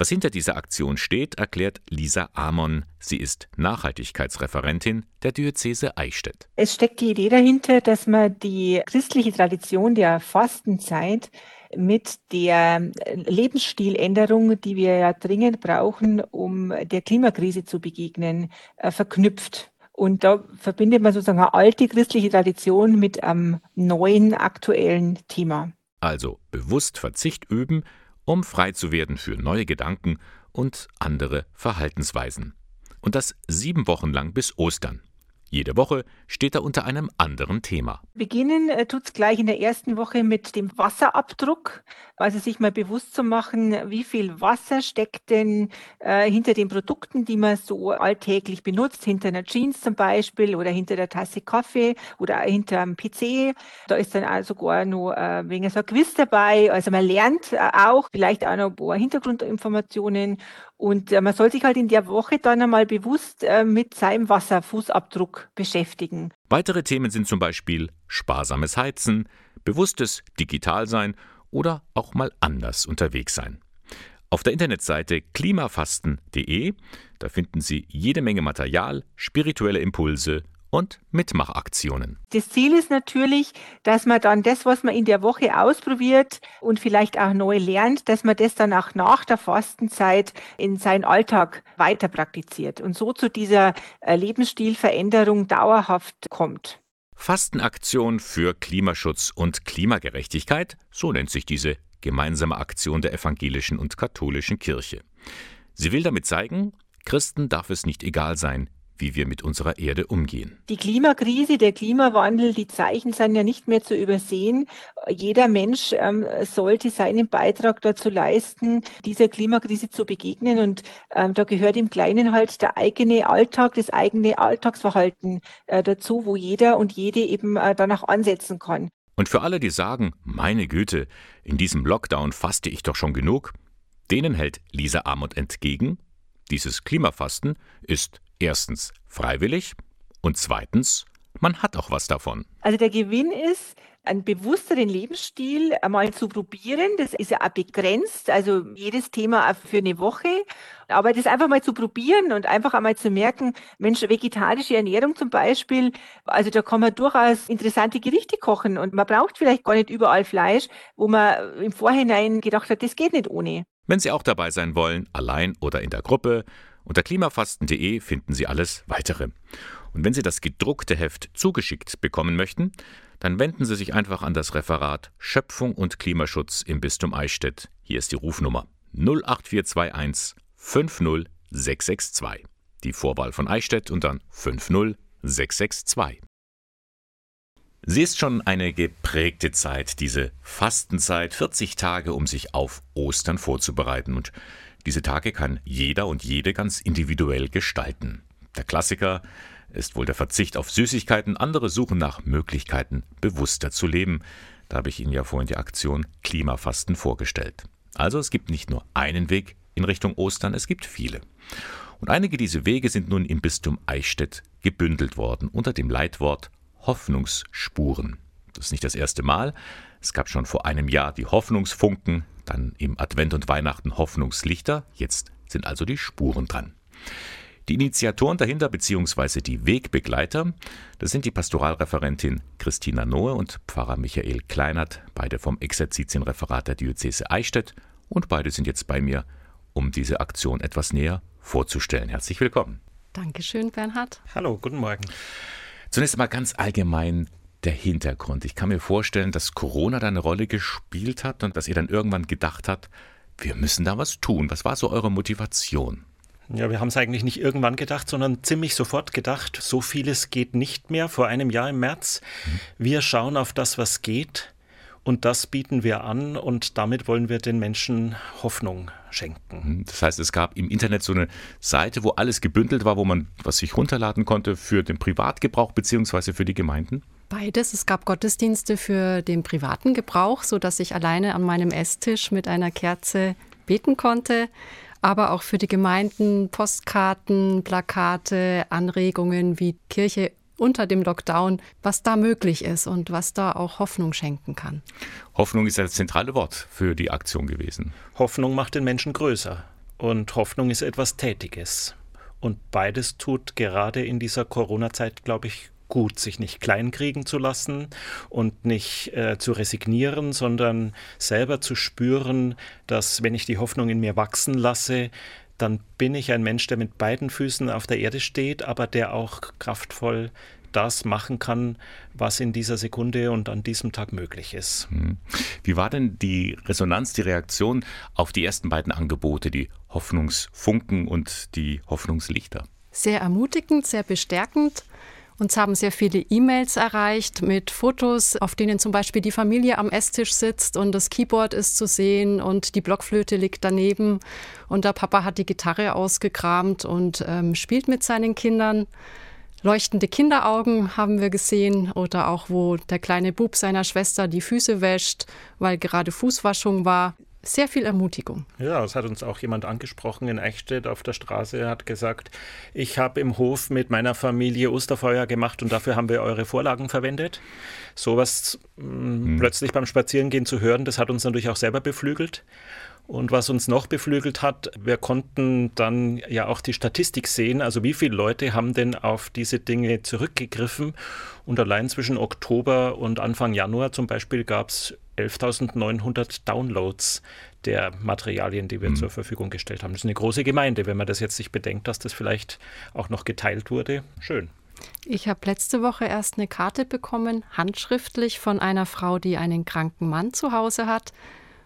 S2: Was hinter dieser Aktion steht, erklärt Lisa Amon. Sie ist Nachhaltigkeitsreferentin der Diözese Eichstätt.
S26: Es steckt die Idee dahinter, dass man die christliche Tradition der Fastenzeit mit der Lebensstiländerung, die wir ja dringend brauchen, um der Klimakrise zu begegnen, äh, verknüpft. Und da verbindet man sozusagen eine alte christliche Tradition mit einem neuen aktuellen Thema.
S2: Also bewusst Verzicht üben, um frei zu werden für neue Gedanken und andere Verhaltensweisen. Und das sieben Wochen lang bis Ostern. Jede Woche steht er unter einem anderen Thema.
S26: Beginnen äh, tut es gleich in der ersten Woche mit dem Wasserabdruck. Also sich mal bewusst zu machen, wie viel Wasser steckt denn äh, hinter den Produkten, die man so alltäglich benutzt, hinter einer Jeans zum Beispiel oder hinter der Tasse Kaffee oder hinter einem PC. Da ist dann auch sogar noch äh, wegen so ein Quiz dabei. Also man lernt äh, auch vielleicht auch noch ein paar Hintergrundinformationen und äh, man soll sich halt in der Woche dann einmal bewusst äh, mit seinem Wasserfußabdruck beschäftigen.
S2: Weitere Themen sind zum Beispiel sparsames Heizen, bewusstes Digitalsein oder auch mal anders unterwegs sein. Auf der Internetseite klimafasten.de, da finden Sie jede Menge Material, spirituelle Impulse und Mitmachaktionen.
S26: Das Ziel ist natürlich, dass man dann das, was man in der Woche ausprobiert und vielleicht auch neu lernt, dass man das dann auch nach der Fastenzeit in seinen Alltag weiter praktiziert und so zu dieser Lebensstilveränderung dauerhaft kommt.
S2: Fastenaktion für Klimaschutz und Klimagerechtigkeit, so nennt sich diese gemeinsame Aktion der evangelischen und katholischen Kirche. Sie will damit zeigen, Christen darf es nicht egal sein, wie wir mit unserer Erde umgehen.
S26: Die Klimakrise, der Klimawandel, die Zeichen sind ja nicht mehr zu übersehen. Jeder Mensch ähm, sollte seinen Beitrag dazu leisten, dieser Klimakrise zu begegnen. Und ähm, da gehört im Kleinen halt der eigene Alltag, das eigene Alltagsverhalten äh, dazu, wo jeder und jede eben äh, danach ansetzen kann.
S2: Und für alle, die sagen, meine Güte, in diesem Lockdown faste ich doch schon genug, denen hält Lisa Amott entgegen, dieses Klimafasten ist erstens freiwillig und zweitens, man hat auch was davon.
S26: Also der Gewinn ist, einen bewussteren Lebensstil einmal zu probieren. Das ist ja auch begrenzt, also jedes Thema für eine Woche. Aber das einfach mal zu probieren und einfach einmal zu merken, Mensch, vegetarische Ernährung zum Beispiel, also da kann man durchaus interessante Gerichte kochen und man braucht vielleicht gar nicht überall Fleisch, wo man im Vorhinein gedacht hat, das geht nicht ohne.
S2: Wenn Sie auch dabei sein wollen, allein oder in der Gruppe, unter klimafasten.de finden Sie alles weitere. Und wenn Sie das gedruckte Heft zugeschickt bekommen möchten, dann wenden Sie sich einfach an das Referat Schöpfung und Klimaschutz im Bistum Eichstätt. Hier ist die Rufnummer 08421 50662. Die Vorwahl von Eichstätt und dann 50662. Sie ist schon eine geprägte Zeit, diese Fastenzeit, 40 Tage, um sich auf Ostern vorzubereiten. Und diese Tage kann jeder und jede ganz individuell gestalten. Der Klassiker ist wohl der Verzicht auf Süßigkeiten, andere suchen nach Möglichkeiten, bewusster zu leben. Da habe ich Ihnen ja vorhin die Aktion Klimafasten vorgestellt. Also es gibt nicht nur einen Weg in Richtung Ostern, es gibt viele. Und einige dieser Wege sind nun im Bistum Eichstätt gebündelt worden unter dem Leitwort Hoffnungsspuren. Das ist nicht das erste Mal. Es gab schon vor einem Jahr die Hoffnungsfunken, dann im Advent und Weihnachten Hoffnungslichter. Jetzt sind also die Spuren dran. Die Initiatoren dahinter bzw. die Wegbegleiter, das sind die Pastoralreferentin Christina Nohe und Pfarrer Michael Kleinert, beide vom Exerzitienreferat der Diözese Eichstätt und beide sind jetzt bei mir, um diese Aktion etwas näher vorzustellen. Herzlich willkommen.
S27: Dankeschön, Bernhard.
S28: Hallo, guten Morgen.
S2: Zunächst mal ganz allgemein der Hintergrund. Ich kann mir vorstellen, dass Corona da eine Rolle gespielt hat und dass ihr dann irgendwann gedacht habt, wir müssen da was tun. Was war so eure Motivation?
S28: Ja, wir haben es eigentlich nicht irgendwann gedacht, sondern ziemlich sofort gedacht, so vieles geht nicht mehr vor einem Jahr im März. Mhm. Wir schauen auf das, was geht und das bieten wir an und damit wollen wir den Menschen Hoffnung schenken.
S2: Mhm. Das heißt, es gab im Internet so eine Seite, wo alles gebündelt war, wo man was sich runterladen konnte für den Privatgebrauch bzw. für die Gemeinden?
S27: Beides. Es gab Gottesdienste für den privaten Gebrauch, sodass ich alleine an meinem Esstisch mit einer Kerze beten konnte. Aber auch für die Gemeinden Postkarten, Plakate, Anregungen, wie Kirche unter dem Lockdown, was da möglich ist und was da auch Hoffnung schenken kann.
S2: Hoffnung ist das zentrale Wort für die Aktion gewesen.
S28: Hoffnung macht den Menschen größer und Hoffnung ist etwas Tätiges. Und beides tut gerade in dieser Corona-Zeit, glaube ich, gut, sich nicht kleinkriegen zu lassen und nicht äh, zu resignieren, sondern selber zu spüren, dass wenn ich die Hoffnung in mir wachsen lasse, dann bin ich ein Mensch, der mit beiden Füßen auf der Erde steht, aber der auch kraftvoll das machen kann, was in dieser Sekunde und an diesem Tag möglich ist.
S2: Hm. Wie war denn die Resonanz, die Reaktion auf die ersten beiden Angebote, die Hoffnungsfunken und die Hoffnungslichter?
S27: Sehr ermutigend, sehr bestärkend. Uns haben sehr viele E-Mails erreicht mit Fotos, auf denen zum Beispiel die Familie am Esstisch sitzt und das Keyboard ist zu sehen und die Blockflöte liegt daneben und der Papa hat die Gitarre ausgekramt und ähm, spielt mit seinen Kindern. Leuchtende Kinderaugen haben wir gesehen oder auch wo der kleine Bub seiner Schwester die Füße wäscht, weil gerade Fußwaschung war sehr viel Ermutigung.
S28: Ja, es hat uns auch jemand angesprochen in Eichstätt auf der Straße. Er hat gesagt, ich habe im Hof mit meiner Familie Osterfeuer gemacht und dafür haben wir eure Vorlagen verwendet. Sowas mhm. plötzlich beim Spazierengehen zu hören, das hat uns natürlich auch selber beflügelt. Und was uns noch beflügelt hat, wir konnten dann ja auch die Statistik sehen, also wie viele Leute haben denn auf diese Dinge zurückgegriffen. Und allein zwischen Oktober und Anfang Januar zum Beispiel gab es 11.900 Downloads der Materialien, die wir mhm. zur Verfügung gestellt haben. Das ist eine große Gemeinde, wenn man das jetzt sich bedenkt, dass das vielleicht auch noch geteilt wurde. Schön.
S27: Ich habe letzte Woche erst eine Karte bekommen, handschriftlich von einer Frau, die einen kranken Mann zu Hause hat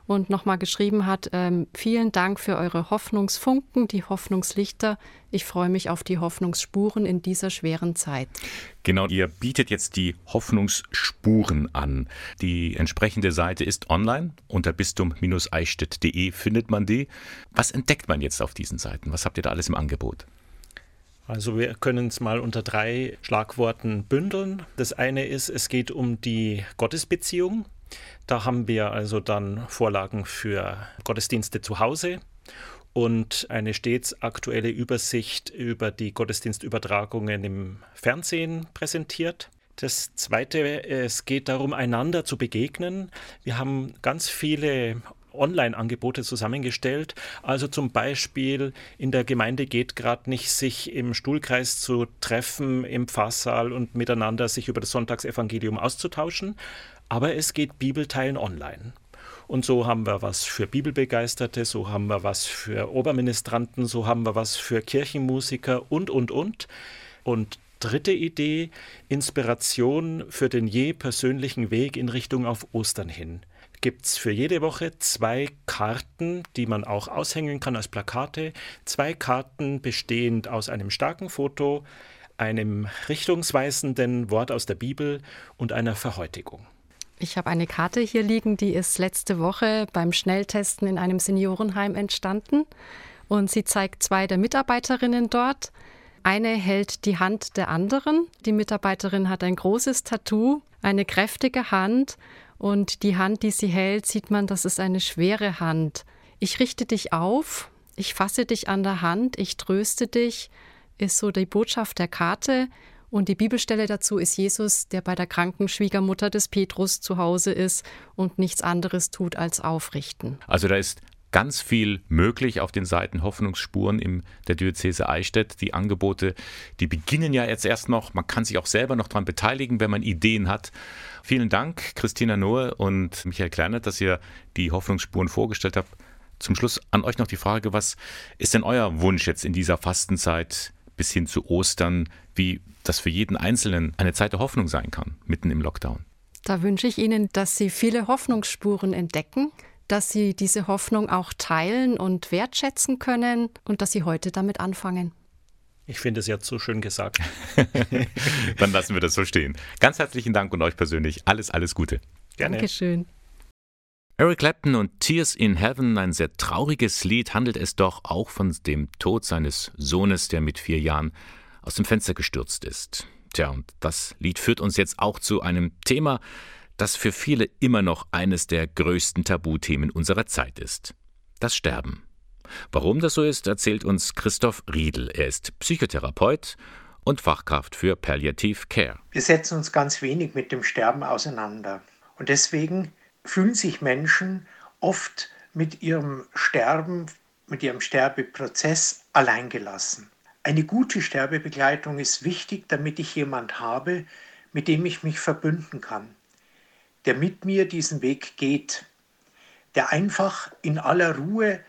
S27: und nochmal geschrieben hat, ähm, vielen Dank für eure Hoffnungsfunken, die Hoffnungslichter. Ich freue mich auf die Hoffnungsspuren in dieser schweren Zeit.
S2: Genau, ihr bietet jetzt die Hoffnungsspuren an. Die entsprechende Seite ist online. Unter bistum-eichstätt.de findet man die. Was entdeckt man jetzt auf diesen Seiten? Was habt ihr da alles im Angebot?
S28: Also wir können es mal unter drei Schlagworten bündeln. Das eine ist, es geht um die Gottesbeziehung. Da haben wir also dann Vorlagen für Gottesdienste zu Hause und eine stets aktuelle Übersicht über die Gottesdienstübertragungen im Fernsehen präsentiert. Das Zweite, es geht darum, einander zu begegnen. Wir haben ganz viele Online-Angebote zusammengestellt. Also zum Beispiel in der Gemeinde geht gerade nicht, sich im Stuhlkreis zu treffen im Pfarrsaal und miteinander sich über das Sonntagsevangelium auszutauschen, aber es geht Bibelteilen online. Und so haben wir was für Bibelbegeisterte, so haben wir was für Oberministranten, so haben wir was für Kirchenmusiker und, und, und. Und dritte Idee, Inspiration für den je persönlichen Weg in Richtung auf Ostern hin. Gibt es für jede Woche zwei Karten, die man auch aushängen kann als Plakate. Zwei Karten bestehend aus einem starken Foto, einem richtungsweisenden Wort aus der Bibel und einer Verhäutigung.
S27: Ich habe eine Karte hier liegen, die ist letzte Woche beim Schnelltesten in einem Seniorenheim entstanden. Und sie zeigt zwei der Mitarbeiterinnen dort. Eine hält die Hand der anderen. Die Mitarbeiterin hat ein großes Tattoo, eine kräftige Hand. Und die Hand, die sie hält, sieht man, das ist eine schwere Hand. Ich richte dich auf, ich fasse dich an der Hand, ich tröste dich, ist so die Botschaft der Karte. Und die Bibelstelle dazu ist Jesus, der bei der kranken Schwiegermutter des Petrus zu Hause ist und nichts anderes tut als aufrichten.
S2: Also da ist ganz viel möglich auf den Seiten Hoffnungsspuren in der Diözese Eichstätt. Die Angebote, die beginnen ja jetzt erst noch. Man kann sich auch selber noch daran beteiligen, wenn man Ideen hat. Vielen Dank, Christina Nohe und Michael Kleinert, dass ihr die Hoffnungsspuren vorgestellt habt. Zum Schluss an euch noch die Frage, was ist denn euer Wunsch jetzt in dieser Fastenzeit bis hin zu Ostern, wie das für jeden Einzelnen eine Zeit der Hoffnung sein kann, mitten im Lockdown.
S27: Da wünsche ich Ihnen, dass Sie viele Hoffnungsspuren entdecken, dass Sie diese Hoffnung auch teilen und wertschätzen können und dass Sie heute damit anfangen.
S28: Ich finde es jetzt so schön gesagt.
S2: Dann lassen wir das so stehen. Ganz herzlichen Dank und euch persönlich alles, alles Gute.
S27: Gerne. Dankeschön.
S2: Eric Clapton und Tears in Heaven, ein sehr trauriges Lied, handelt es doch auch von dem Tod seines Sohnes, der mit vier Jahren aus dem Fenster gestürzt ist. Tja, und das Lied führt uns jetzt auch zu einem Thema, das für viele immer noch eines der größten Tabuthemen unserer Zeit ist. Das Sterben. Warum das so ist, erzählt uns Christoph Riedel. Er ist Psychotherapeut und Fachkraft für Palliative Care.
S29: Wir setzen uns ganz wenig mit dem Sterben auseinander. Und deswegen fühlen sich Menschen oft mit ihrem Sterben, mit ihrem Sterbeprozess alleingelassen. Eine gute Sterbebegleitung ist wichtig, damit ich jemand habe, mit dem ich mich verbünden kann, der mit mir diesen Weg geht, der einfach in aller Ruhe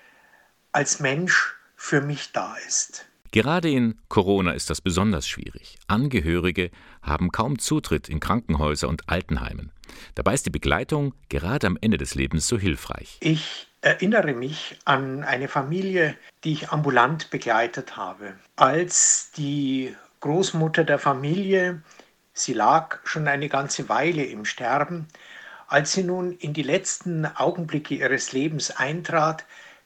S29: als Mensch für mich da ist.
S2: Gerade in Corona ist das besonders schwierig. Angehörige haben kaum Zutritt in Krankenhäuser und Altenheimen. Dabei ist die Begleitung gerade am Ende des Lebens so hilfreich.
S29: Ich erinnere mich an eine Familie, die ich ambulant begleitet habe. Als die Großmutter der Familie, sie lag schon eine ganze Weile im Sterben, als sie nun in die letzten Augenblicke ihres Lebens eintrat,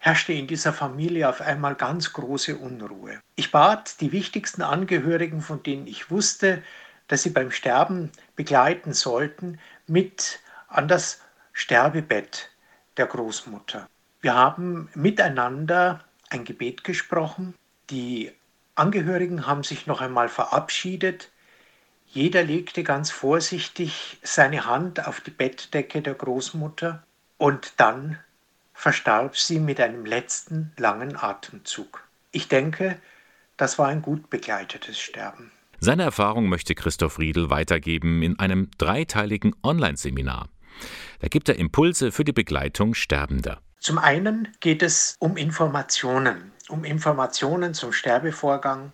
S29: herrschte in dieser Familie auf einmal ganz große Unruhe. Ich bat die wichtigsten Angehörigen, von denen ich wusste, dass sie beim Sterben begleiten sollten, mit an das Sterbebett der Großmutter. Wir haben miteinander ein Gebet gesprochen. Die Angehörigen haben sich noch einmal verabschiedet. Jeder legte ganz vorsichtig seine Hand auf die Bettdecke der Großmutter und dann verstarb sie mit einem letzten langen Atemzug. Ich denke, das war ein gut begleitetes Sterben.
S2: Seine Erfahrung möchte Christoph Riedel weitergeben in einem dreiteiligen Online-Seminar. Da gibt er Impulse für die Begleitung Sterbender.
S29: Zum einen geht es um Informationen, um Informationen zum Sterbevorgang,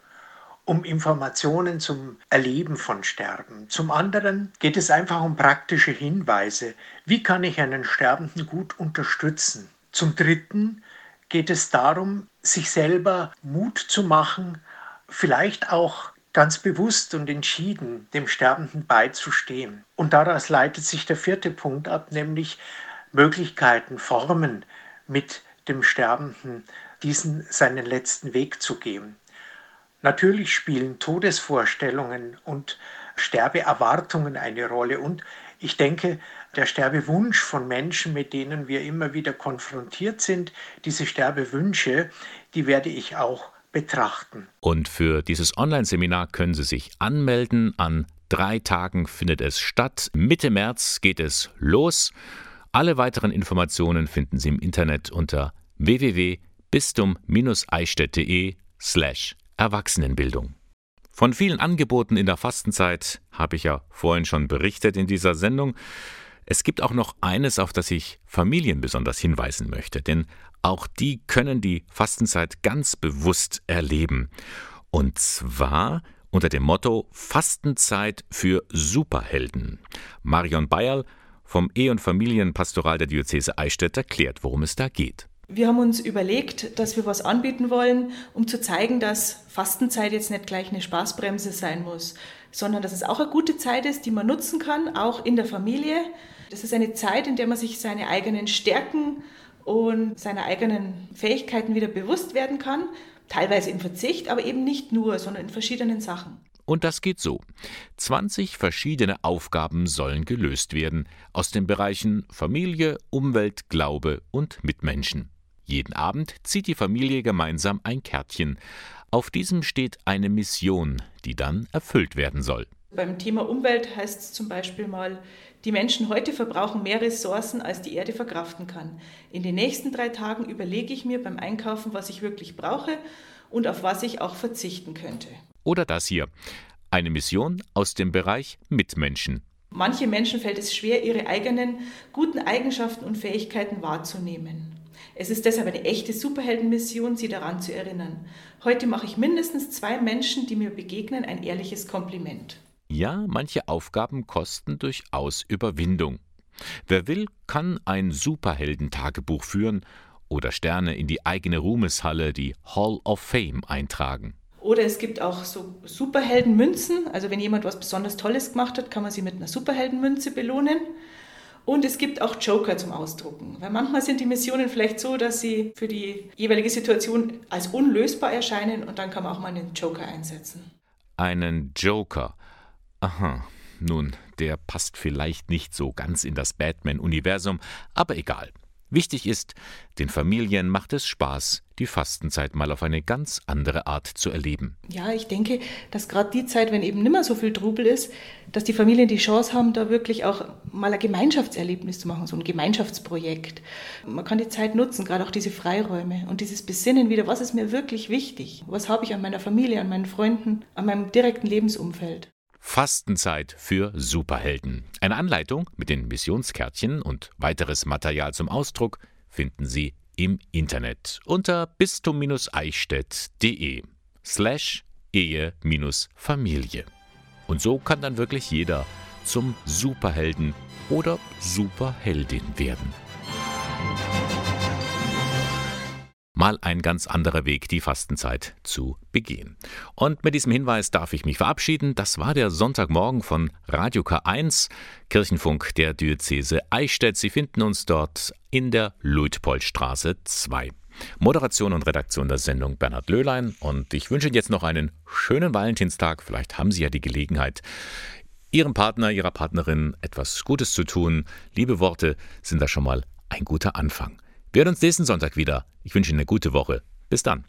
S29: um Informationen zum Erleben von Sterben. Zum anderen geht es einfach um praktische Hinweise. Wie kann ich einen Sterbenden gut unterstützen? Zum dritten geht es darum, sich selber Mut zu machen, vielleicht auch ganz bewusst und entschieden dem Sterbenden beizustehen. Und daraus leitet sich der vierte Punkt ab, nämlich Möglichkeiten, Formen mit dem Sterbenden diesen seinen letzten Weg zu gehen. Natürlich spielen Todesvorstellungen und Sterbeerwartungen eine Rolle und ich denke, der Sterbewunsch von Menschen, mit denen wir immer wieder konfrontiert sind, diese Sterbewünsche, die werde ich auch betrachten.
S2: Und für dieses Online-Seminar können Sie sich anmelden. An drei Tagen findet es statt. Mitte März geht es los. Alle weiteren Informationen finden Sie im Internet unter www.bistum-eichstätt.de slash Erwachsenenbildung. Von vielen Angeboten in der Fastenzeit habe ich ja vorhin schon berichtet in dieser Sendung. Es gibt auch noch eines, auf das ich Familien besonders hinweisen möchte, denn auch die können die Fastenzeit ganz bewusst erleben. Und zwar unter dem Motto Fastenzeit für Superhelden. Marion Bayerl vom Ehe- und Familienpastoral der Diözese Eichstätt erklärt, worum es da geht.
S30: Wir haben uns überlegt, dass wir was anbieten wollen, um zu zeigen, dass Fastenzeit jetzt nicht gleich eine Spaßbremse sein muss, sondern dass es auch eine gute Zeit ist, die man nutzen kann, auch in der Familie. Das ist eine Zeit, in der man sich seine eigenen Stärken und seine eigenen Fähigkeiten wieder bewusst werden kann, teilweise im Verzicht, aber eben nicht nur, sondern in verschiedenen Sachen.
S2: Und das geht so. 20 verschiedene Aufgaben sollen gelöst werden aus den Bereichen Familie, Umwelt, Glaube und Mitmenschen. Jeden Abend zieht die Familie gemeinsam ein Kärtchen. Auf diesem steht eine Mission, die dann erfüllt werden soll.
S30: Beim Thema Umwelt heißt es zum Beispiel mal, die Menschen heute verbrauchen mehr Ressourcen, als die Erde verkraften kann. In den nächsten drei Tagen überlege ich mir beim Einkaufen, was ich wirklich brauche und auf was ich auch verzichten könnte.
S2: Oder das hier. Eine Mission aus dem Bereich Mitmenschen.
S30: Manche Menschen fällt es schwer, ihre eigenen guten Eigenschaften und Fähigkeiten wahrzunehmen. Es ist deshalb eine echte Superheldenmission, sie daran zu erinnern. Heute mache ich mindestens zwei Menschen, die mir begegnen, ein ehrliches Kompliment.
S2: Ja, manche Aufgaben kosten durchaus Überwindung. Wer will, kann ein Superheldentagebuch führen oder Sterne in die eigene Ruhmeshalle, die Hall of Fame, eintragen.
S30: Oder es gibt auch so Superheldenmünzen. Also wenn jemand was besonders Tolles gemacht hat, kann man sie mit einer Superheldenmünze belohnen. Und es gibt auch Joker zum Ausdrucken. Weil manchmal sind die Missionen vielleicht so, dass sie für die jeweilige Situation als unlösbar erscheinen und dann kann man auch mal einen Joker einsetzen.
S2: Einen Joker. Aha. Nun, der passt vielleicht nicht so ganz in das Batman-Universum, aber egal. Wichtig ist, den Familien macht es Spaß, die Fastenzeit mal auf eine ganz andere Art zu erleben.
S30: Ja, ich denke, dass gerade die Zeit, wenn eben nimmer so viel Trubel ist, dass die Familien die Chance haben, da wirklich auch mal ein Gemeinschaftserlebnis zu machen, so ein Gemeinschaftsprojekt. Man kann die Zeit nutzen, gerade auch diese Freiräume und dieses Besinnen wieder, was ist mir wirklich wichtig? Was habe ich an meiner Familie, an meinen Freunden, an meinem direkten Lebensumfeld?
S2: Fastenzeit für Superhelden. Eine Anleitung mit den Missionskärtchen und weiteres Material zum Ausdruck finden Sie im Internet unter bistum-eichstätt.de slash Ehe-Familie. Und so kann dann wirklich jeder zum Superhelden oder Superheldin werden. Mal ein ganz anderer Weg, die Fastenzeit zu begehen. Und mit diesem Hinweis darf ich mich verabschieden. Das war der Sonntagmorgen von Radio K1, Kirchenfunk der Diözese Eichstätt. Sie finden uns dort in der Luitpoldstraße 2. Moderation und Redaktion der Sendung Bernhard Löhlein und ich wünsche Ihnen jetzt noch einen schönen Valentinstag. Vielleicht haben Sie ja die Gelegenheit, Ihrem Partner, Ihrer Partnerin etwas Gutes zu tun. Liebe Worte sind da schon mal ein guter Anfang. Wir hören uns nächsten Sonntag wieder. Ich wünsche Ihnen eine gute Woche. Bis dann.